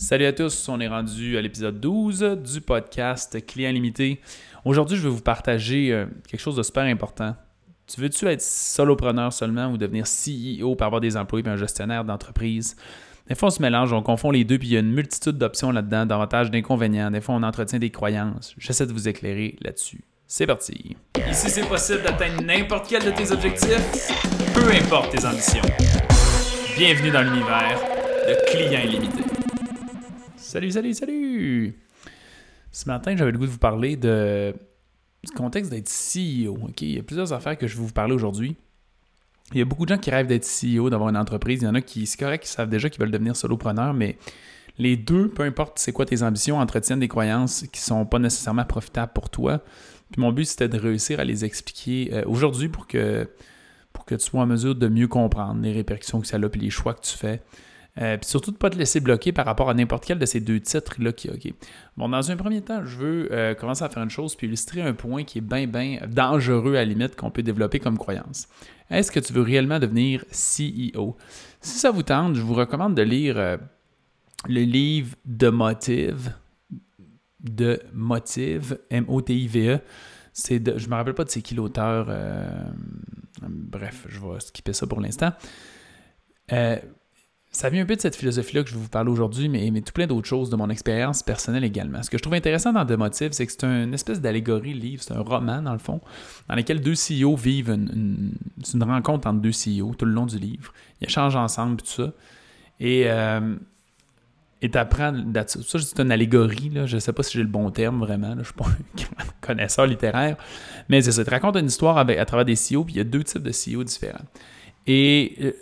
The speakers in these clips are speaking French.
Salut à tous, on est rendu à l'épisode 12 du podcast Client Limité. Aujourd'hui, je vais vous partager euh, quelque chose de super important. Tu veux-tu être solopreneur seulement ou devenir CEO pour avoir des employés et un gestionnaire d'entreprise? Des fois, on se mélange, on confond les deux, puis il y a une multitude d'options là-dedans, davantage d'inconvénients. Des fois, on entretient des croyances. J'essaie de vous éclairer là-dessus. C'est parti. Ici, c'est possible d'atteindre n'importe quel de tes objectifs, peu importe tes ambitions. Bienvenue dans l'univers de Client Illimité. Salut, salut, salut! Ce matin, j'avais le goût de vous parler du contexte d'être CEO. ok? Il y a plusieurs affaires que je vais vous parler aujourd'hui. Il y a beaucoup de gens qui rêvent d'être CEO, d'avoir une entreprise. Il y en a qui, c'est correct, qui savent déjà qu'ils veulent devenir solopreneur, mais les deux, peu importe c'est quoi tes ambitions, entretiennent des croyances qui sont pas nécessairement profitables pour toi. Puis mon but, c'était de réussir à les expliquer euh, aujourd'hui pour que, pour que tu sois en mesure de mieux comprendre les répercussions que ça a et les choix que tu fais. Euh, puis surtout de ne pas te laisser bloquer par rapport à n'importe quel de ces deux titres-là qui OK? Bon, dans un premier temps, je veux euh, commencer à faire une chose puis illustrer un point qui est bien, bien dangereux à la limite qu'on peut développer comme croyance. Est-ce que tu veux réellement devenir CEO? Si ça vous tente, je vous recommande de lire euh, le livre de Motive, de Motive, M-O-T-I-V-E. Je ne me rappelle pas de c'est qui l'auteur. bref, je vais skipper ça pour l'instant. Euh, ça vient un peu de cette philosophie-là que je vais vous parler aujourd'hui, mais, tout plein d'autres choses de mon expérience personnelle également. Ce que je trouve intéressant dans The Motive, c'est que c'est une espèce d'allégorie, livre, c'est un roman dans le fond, dans lequel deux CEO vivent une, une, rencontre entre deux CEO tout le long du livre. Ils échangent ensemble tout ça. Et euh, et t'apprends ça c'est une allégorie là. je sais pas si j'ai le bon terme vraiment je suis pas un connaisseur littéraire mais c'est ça te raconte une histoire à travers des CEO puis il y a deux types de CEO différents et euh,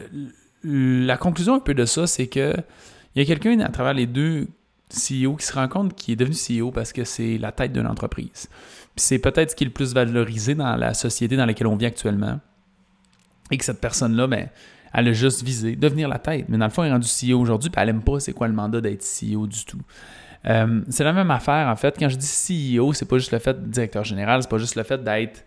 la conclusion un peu de ça, c'est que il y a quelqu'un à travers les deux CEO qui se rend compte qu'il est devenu CEO parce que c'est la tête d'une entreprise. C'est peut-être ce qui est le plus valorisé dans la société dans laquelle on vit actuellement. Et que cette personne-là, ben, elle a juste visé devenir la tête. Mais dans le fond, elle est rendue CEO aujourd'hui, puis elle n'aime pas c'est quoi le mandat d'être CEO du tout. Euh, c'est la même affaire, en fait. Quand je dis CEO, c'est pas juste le fait de directeur général, c'est pas juste le fait d'être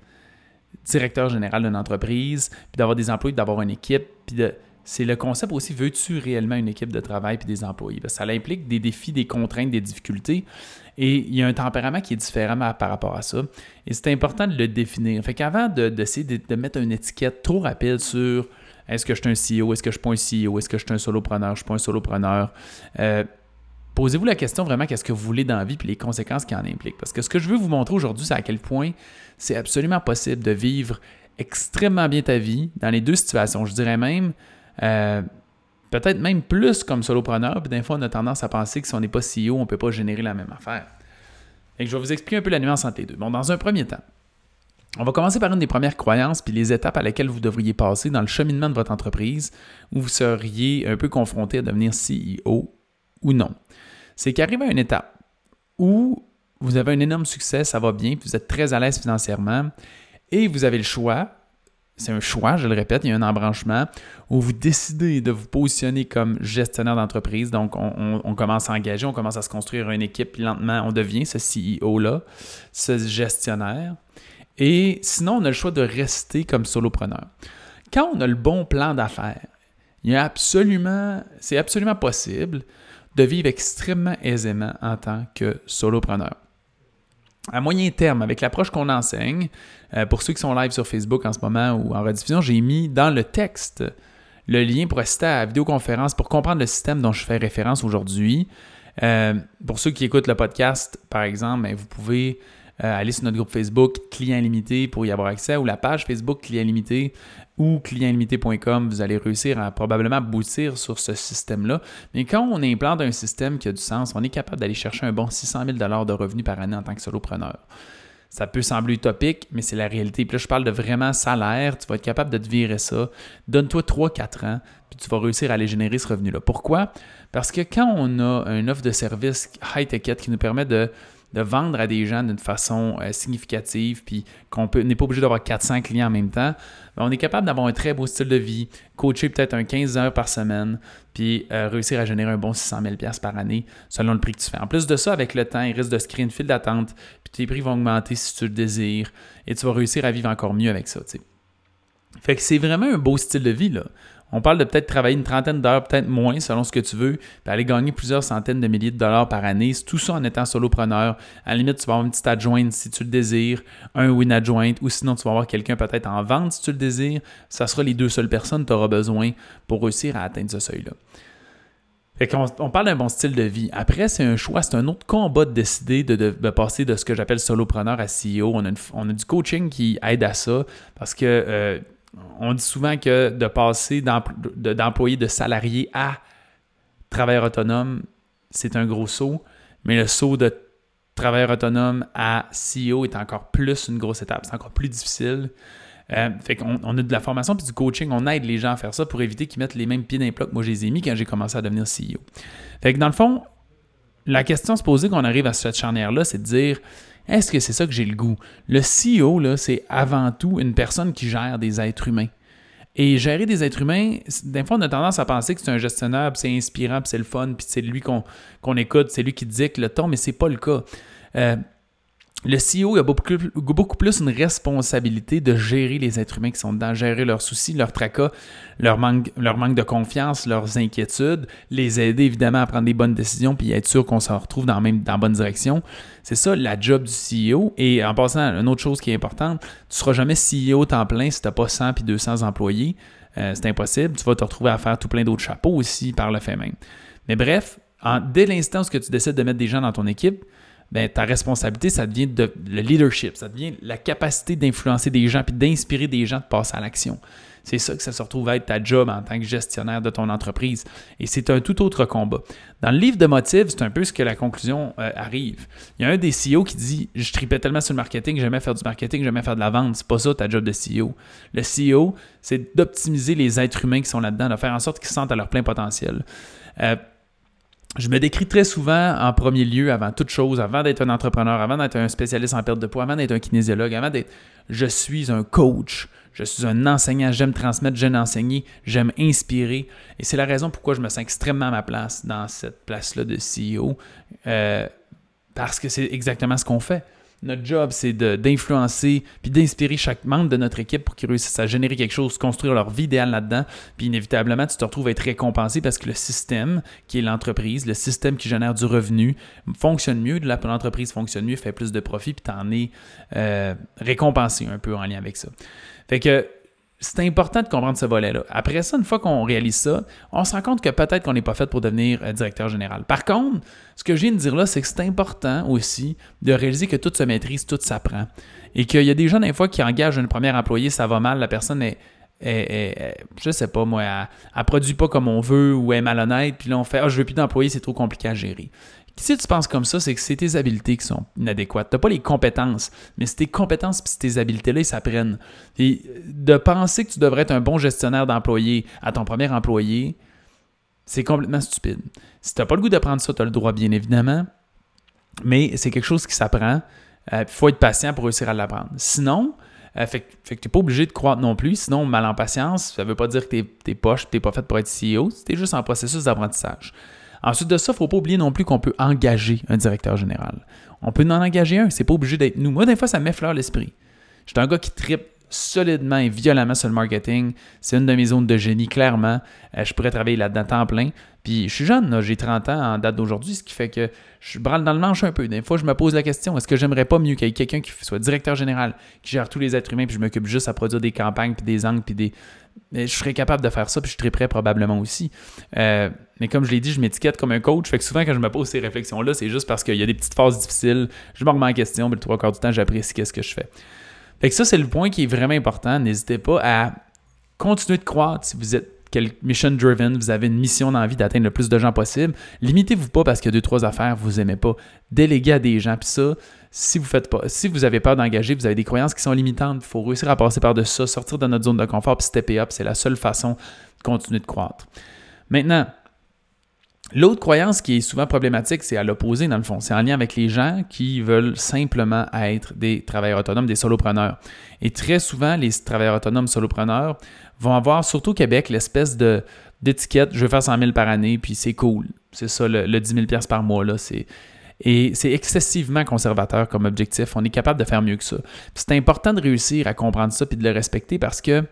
directeur général d'une entreprise, puis d'avoir des employés, d'avoir une équipe, puis de c'est le concept aussi, veux-tu réellement une équipe de travail puis des employés? Ça implique des défis, des contraintes, des difficultés. Et il y a un tempérament qui est différent par rapport à ça. Et c'est important de le définir. Fait qu'avant d'essayer de, de, mettre une étiquette trop rapide sur est-ce que je suis un CEO, est-ce que je ne suis pas un CEO, est-ce que je suis un solopreneur, je ne suis pas un solopreneur, euh, posez-vous la question vraiment qu'est-ce que vous voulez dans la vie et les conséquences qui en impliquent. Parce que ce que je veux vous montrer aujourd'hui, c'est à quel point c'est absolument possible de vivre extrêmement bien ta vie dans les deux situations. Je dirais même euh, peut-être même plus comme solopreneur, puis des fois, on a tendance à penser que si on n'est pas CEO, on ne peut pas générer la même affaire. Et je vais vous expliquer un peu la nuance entre les deux. Bon, dans un premier temps, on va commencer par une des premières croyances, puis les étapes à laquelle vous devriez passer dans le cheminement de votre entreprise, où vous seriez un peu confronté à devenir CEO ou non. C'est qu'arrive à une étape où vous avez un énorme succès, ça va bien, puis vous êtes très à l'aise financièrement, et vous avez le choix c'est un choix, je le répète, il y a un embranchement où vous décidez de vous positionner comme gestionnaire d'entreprise. Donc, on, commence à engager, on commence à se construire une équipe, puis lentement, on devient ce CEO-là, ce gestionnaire. Et sinon, on a le choix de rester comme solopreneur. Quand on a le bon plan d'affaires, il y a absolument, c'est absolument possible de vivre extrêmement aisément en tant que solopreneur à moyen terme, avec l'approche qu'on enseigne, euh, pour ceux qui sont live sur Facebook en ce moment ou en rediffusion, j'ai mis dans le texte le lien pour assister à la vidéoconférence pour comprendre le système dont je fais référence aujourd'hui. Euh, pour ceux qui écoutent le podcast, par exemple, ben, vous pouvez euh, aller sur notre groupe Facebook Client Limité pour y avoir accès ou la page Facebook Client Limité ou clientlimité.com, vous allez réussir à probablement aboutir sur ce système-là. Mais quand on implante un système qui a du sens, on est capable d'aller chercher un bon 600 000 de revenus par année en tant que solopreneur. Ça peut sembler utopique, mais c'est la réalité. Puis là, je parle de vraiment salaire. Tu vas être capable de te virer ça. Donne-toi 3-4 ans, puis tu vas réussir à aller générer ce revenu-là. Pourquoi? Parce que quand on a une offre de service high-tech qui nous permet de de vendre à des gens d'une façon euh, significative, puis qu'on n'est pas obligé d'avoir 400 clients en même temps, ben, on est capable d'avoir un très beau style de vie, coacher peut-être un 15 heures par semaine, puis euh, réussir à générer un bon 600 000 par année selon le prix que tu fais. En plus de ça, avec le temps, il risque de se créer une file d'attente, puis tes prix vont augmenter si tu le désires, et tu vas réussir à vivre encore mieux avec ça. Fait que c'est vraiment un beau style de vie. Là. On parle de peut-être travailler une trentaine d'heures, peut-être moins, selon ce que tu veux, puis aller gagner plusieurs centaines de milliers de dollars par année. Tout ça en étant solopreneur. À la limite, tu vas avoir une petite adjointe si tu le désires, un ou une adjointe, ou sinon tu vas avoir quelqu'un peut-être en vente si tu le désires. Ça sera les deux seules personnes que tu auras besoin pour réussir à atteindre ce seuil-là. on parle d'un bon style de vie. Après, c'est un choix, c'est un autre combat de décider de, passer de ce que j'appelle solopreneur à CEO. On a, on a, du coaching qui aide à ça parce que euh, on dit souvent que de passer d'employé de salarié à travailleur autonome, c'est un gros saut, mais le saut de travailleur autonome à CEO est encore plus une grosse étape, c'est encore plus difficile. Euh, fait qu'on on a de la formation puis du coaching, on aide les gens à faire ça pour éviter qu'ils mettent les mêmes pieds dans les plats que moi je les ai mis quand j'ai commencé à devenir CEO. Fait que dans le fond, la question se poser quand on arrive à cette charnière-là, c'est de dire est-ce que c'est ça que j'ai le goût? Le CEO, là, c'est avant tout une personne qui gère des êtres humains. Et gérer des êtres humains, des fois, on a tendance à penser que c'est un gestionnaire, c'est inspirant, c'est le fun, puis c'est lui qu'on écoute, c'est lui qui dicte le ton, mais c'est pas le cas. Euh, le CEO a beaucoup, plus une responsabilité de gérer les êtres humains qui sont dedans, gérer leurs soucis, leurs tracas, leur manque, de confiance, leurs inquiétudes, les aider évidemment à prendre des bonnes décisions puis être sûr qu'on s'en retrouve dans, même, dans la bonne direction. C'est ça la job du CEO. Et en passant, une autre chose qui est importante, tu ne seras jamais CEO temps plein si tu n'as pas 100 puis 200 employés. Euh, c'est impossible. Tu vas te retrouver à faire tout plein d'autres chapeaux aussi par le fait même. Mais bref, dès l'instant où tu décides de mettre des gens dans ton équipe, ben, ta responsabilité, ça devient de, le leadership, ça devient la capacité d'influencer des gens puis d'inspirer des gens de passer à l'action. C'est ça que ça se retrouve à être ta job en tant que gestionnaire de ton entreprise. Et c'est un tout autre combat. Dans le livre de motifs, c'est un peu ce que la conclusion euh, arrive. Il y a un des CEO qui dit Je tripais tellement sur le marketing, j'aimais faire du marketing, j'aimais faire de la vente. C'est pas ça ta job de CEO. Le CEO, c'est d'optimiser les êtres humains qui sont là-dedans, de faire en sorte qu'ils se sentent à leur plein potentiel. Euh, je me décris très souvent en premier lieu, avant toute chose, avant d'être un entrepreneur, avant d'être un spécialiste en perte de poids, avant d'être un kinésiologue, avant d'être. Je suis un coach, je suis un enseignant, j'aime transmettre, j'aime enseigner, j'aime inspirer. Et c'est la raison pourquoi je me sens extrêmement à ma place dans cette place-là de CEO, euh, parce que c'est exactement ce qu'on fait. Notre job, c'est d'influencer puis d'inspirer chaque membre de notre équipe pour qu'ils réussissent à générer quelque chose, construire leur vie idéale là-dedans. Puis inévitablement, tu te retrouves à être récompensé parce que le système qui est l'entreprise, le système qui génère du revenu, fonctionne mieux, l'entreprise fonctionne mieux, fait plus de profit, puis tu en es euh, récompensé un peu en lien avec ça. Fait que c'est important de comprendre ce volet-là. Après ça, une fois qu'on réalise ça, on se rend compte que peut-être qu'on n'est pas fait pour devenir euh, directeur général. Par contre, ce que je viens de dire là, c'est que c'est important aussi de réaliser que tout se maîtrise, tout s'apprend. Et qu'il y a des gens, des fois, qui engagent un premier employé, ça va mal, la personne est, je sais pas moi, elle, ne produit pas comme on veut ou est malhonnête, puis là on fait Ah, je veux plus d'employés, c'est trop compliqué à gérer. Si tu penses comme ça, c'est que c'est tes habiletés qui sont inadéquates. Tu n'as pas les compétences, mais c'est tes compétences et tes habiletés-là, ils s'apprennent. Et de penser que tu devrais être un bon gestionnaire d'employés à ton premier employé, c'est complètement stupide. Si tu n'as pas le goût d'apprendre ça, tu as le droit, bien évidemment, mais c'est quelque chose qui s'apprend. Il euh, faut être patient pour réussir à l'apprendre. Sinon, euh, fait, que tu n'es pas obligé de croître non plus. Sinon, mal en patience, ça ne veut pas dire que tu es, poche, tu n'es pas fait pour être CEO. Tu es juste en processus d'apprentissage. Ensuite de ça, il ne faut pas oublier non plus qu'on peut engager un directeur général. On peut en engager un, c'est pas obligé d'être nous. Moi, des fois, ça m'effleure l'esprit. J'étais un gars qui tripe solidement et violemment sur le marketing. C'est une de mes zones de génie, clairement. Euh, je pourrais travailler là-dedans temps plein. Puis je suis jeune, j'ai 30 ans en date d'aujourd'hui, ce qui fait que je brale dans le manche un peu. Des fois, je me pose la question est-ce que j'aimerais pas mieux qu'il y ait quelqu'un qui soit directeur général, qui gère tous les êtres humains, puis je m'occupe juste à produire des campagnes, puis des angles, puis des. Mais je serais capable de faire ça, puis je serais prêt probablement aussi. Euh, mais comme je l'ai dit, je m'étiquette comme un coach. Fait que souvent, quand je me pose ces réflexions-là, c'est juste parce qu'il y a des petites phases difficiles. Je me remets en question, mais le trois quarts du temps, j'apprécie qu'est-ce que je fais. Fait que ça, c'est le point qui est vraiment important. N'hésitez pas à continuer de croître si vous êtes mission driven, vous avez une mission d'envie d'atteindre le plus de gens possible. Limitez-vous pas parce qu'il y a deux, trois affaires que vous n'aimez pas. Déléguez à des gens. Puis ça, si vous faites pas, si vous avez peur d'engager, vous avez des croyances qui sont limitantes, il faut réussir à passer par de ça, sortir de notre zone de confort, puis stepper up. C'est la seule façon de continuer de croître. Maintenant, L'autre croyance qui est souvent problématique, c'est à l'opposé dans le fond. C'est en lien avec les gens qui veulent simplement être des travailleurs autonomes, des solopreneurs. Et très souvent, les travailleurs autonomes solopreneurs vont avoir, surtout au Québec, l'espèce de d'étiquette, je veux faire 100 000 par année, puis c'est cool. C'est ça, le, 10 000 par mois. Là, c'est, et c'est excessivement conservateur comme objectif. On est capable de faire mieux que ça. c'est important de réussir à comprendre ça puis de le respecter parce que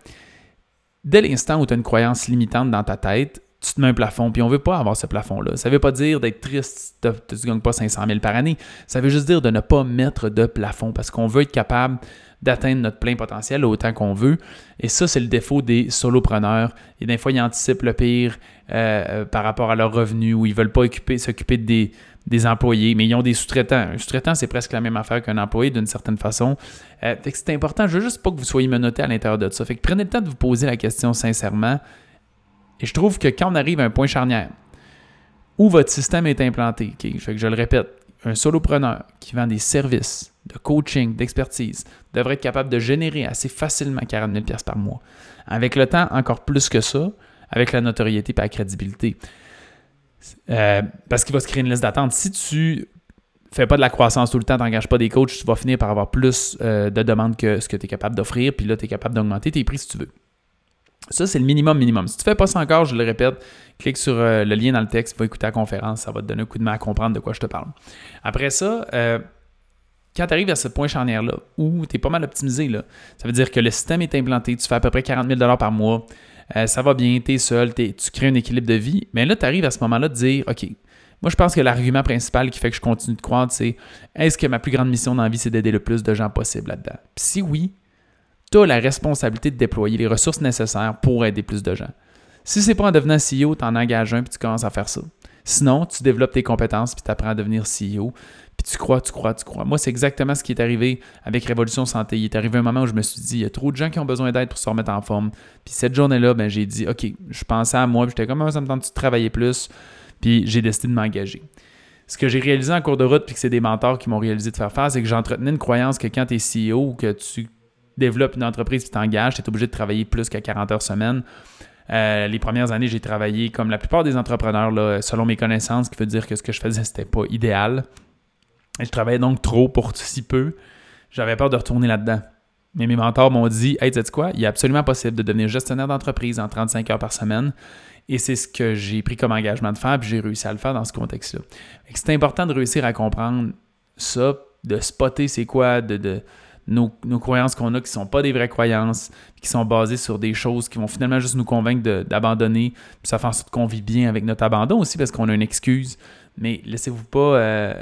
dès l'instant où tu as une croyance limitante dans ta tête, tu te mets un plafond, puis on veut pas avoir ce plafond-là. Ça veut pas dire d'être triste si tu ne gagnes pas 500 000 par année. Ça veut juste dire de ne pas mettre de plafond parce qu'on veut être capable d'atteindre notre plein potentiel autant qu'on veut. Et ça, c'est le défaut des solopreneurs. Et des fois, ils anticipent le pire euh, euh, par rapport à leurs revenus ou ils veulent pas s'occuper des, des employés, mais ils ont des sous-traitants. Un sous-traitant, c'est presque la même affaire qu'un employé d'une certaine façon. Euh, c'est important. Je veux juste pas que vous soyez menotté à l'intérieur de ça. Fait que prenez le temps de vous poser la question sincèrement. Et je trouve que quand on arrive à un point charnière où votre système est implanté, je le répète, un solopreneur qui vend des services de coaching, d'expertise, devrait être capable de générer assez facilement 40 000 par mois. Avec le temps, encore plus que ça, avec la notoriété et la crédibilité. Euh, parce qu'il va se créer une liste d'attente. Si tu fais pas de la croissance tout le temps, tu n'engages pas des coachs, tu vas finir par avoir plus euh, de demandes que ce que tu es capable d'offrir, puis là, tu es capable d'augmenter tes prix si tu veux. Ça, c'est le minimum minimum. Si tu ne fais pas ça encore, je le répète, clique sur euh, le lien dans le texte, va écouter la conférence, ça va te donner un coup de main à comprendre de quoi je te parle. Après ça, quand tu arrives à ce point charnière-là, où tu es pas mal optimisé, là, ça veut dire que le système est implanté, tu fais à peu près 40 000 par mois, euh, ça va bien, tu es seul, tu crées un équilibre de vie. Mais là, tu arrives à ce moment-là de dire, OK, moi, je pense que l'argument principal qui fait que je continue de croire, c'est est-ce que ma plus grande mission dans la vie, c'est d'aider le plus de gens possible là-dedans? si oui, tu as la responsabilité de déployer les ressources nécessaires pour aider plus de gens. Si c'est pas en devenant CEO, tu en engages un puis tu commences à faire ça. Sinon, tu développes tes compétences puis tu apprends à devenir CEO. Puis tu crois, tu crois, tu crois. Moi, c'est exactement ce qui est arrivé avec Révolution Santé. Il est arrivé un moment où je me suis dit, il y a trop de gens qui ont besoin d'aide pour se remettre en forme. Puis cette journée-là, ben, j'ai dit, OK, je pensais à moi, puis j'étais comme, ah, ça me tente de travailler plus. Puis j'ai décidé de m'engager. Ce que j'ai réalisé en cours de route, puis que c'est des mentors qui m'ont réalisé de faire faire, c'est que j'entretenais une croyance que quand tu es CEO ou que tu développes une entreprise et t'engages, tu es obligé de travailler plus qu'à 40 heures semaine. Euh, les premières années, j'ai travaillé comme la plupart des entrepreneurs, là, selon mes connaissances, ce qui veut dire que ce que je faisais, c'était pas idéal. Je travaillais donc trop pour si peu. J'avais peur de retourner là-dedans. Mais mes mentors m'ont dit Hey, tu sais quoi? Il est absolument possible de devenir gestionnaire d'entreprise en 35 heures par semaine. Et c'est ce que j'ai pris comme engagement de faire, puis j'ai réussi à le faire dans ce contexte-là. C'est important de réussir à comprendre ça, de spotter c'est quoi, de, nos, croyances qu'on a qui ne sont pas des vraies croyances, qui sont basées sur des choses qui vont finalement juste nous convaincre d'abandonner. Puis ça fait en sorte qu'on vit bien avec notre abandon aussi parce qu'on a une excuse. Mais laissez-vous pas euh,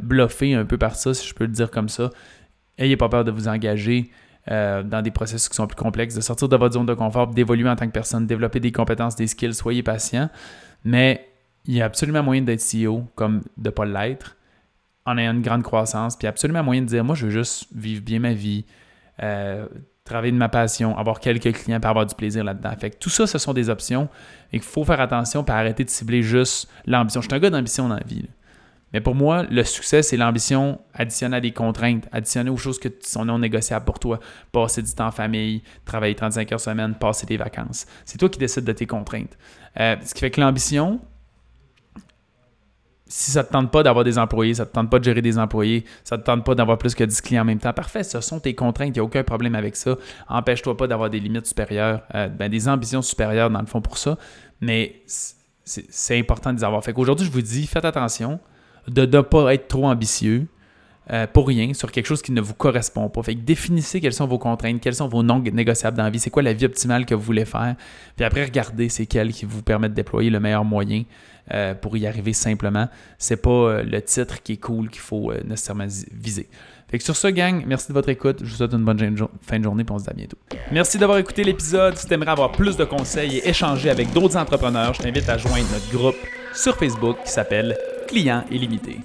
bluffer un peu par ça, si je peux le dire comme ça. Ayez pas peur de vous engager euh, dans des processus qui sont plus complexes, de sortir de votre zone de confort, d'évoluer en tant que personne, développer des compétences, des skills, soyez patient. Mais il y a absolument moyen d'être CEO comme de ne pas l'être en ayant une grande croissance, puis absolument moyen de dire moi je veux juste vivre bien ma vie, euh, travailler de ma passion, avoir quelques clients, pour avoir du plaisir là-dedans. Fait que tout ça, ce sont des options et qu'il faut faire attention pour arrêter de cibler juste l'ambition. Je suis un gars d'ambition dans la vie. Mais pour moi, le succès, c'est l'ambition additionnée à des contraintes, additionnée aux choses qui sont non négociables pour toi. Passer du temps en famille, travailler 35 heures semaine, passer des vacances. C'est toi qui décides de tes contraintes. Euh, ce qui fait que l'ambition, si ça ne te tente pas d'avoir des employés, ça ne te tente pas de gérer des employés, ça ne te tente pas d'avoir plus que 10 clients en même temps, parfait, ce sont tes contraintes, il n'y a aucun problème avec ça. Empêche-toi pas d'avoir des limites supérieures, euh, ben, des ambitions supérieures dans le fond pour ça, mais c'est important de les avoir. Fait qu'aujourd'hui, je vous dis, faites attention de ne pas être trop ambitieux, euh, pour rien sur quelque chose qui ne vous correspond pas. Fait que définissez quelles sont vos contraintes, quels sont vos non négociables dans la vie, c'est quoi la vie optimale que vous voulez faire. Puis après, regardez c'est quelles qui vous permettent de déployer le meilleur moyen euh, pour y arriver simplement. C'est pas euh, le titre qui est cool qu'il faut nécessairement viser. Fait que sur ce, gang, merci de votre écoute. Je vous souhaite une bonne fin de journée et on se dit à bientôt. Merci d'avoir écouté l'épisode. Si tu aimerais avoir plus de conseils et échanger avec d'autres entrepreneurs, je t'invite à joindre notre groupe sur Facebook qui s'appelle Clients illimités.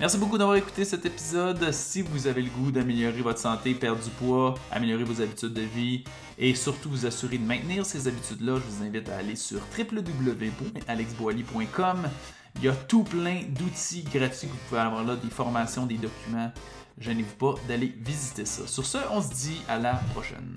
Merci beaucoup d'avoir écouté cet épisode. Si vous avez le goût d'améliorer votre santé, perdre du poids, améliorer vos habitudes de vie et surtout vous assurer de maintenir ces habitudes-là, je vous invite à aller sur www.alexboily.com. Il y a tout plein d'outils gratuits que vous pouvez avoir là, des formations, des documents. Gênez-vous pas d'aller visiter ça. Sur ce, on se dit à la prochaine.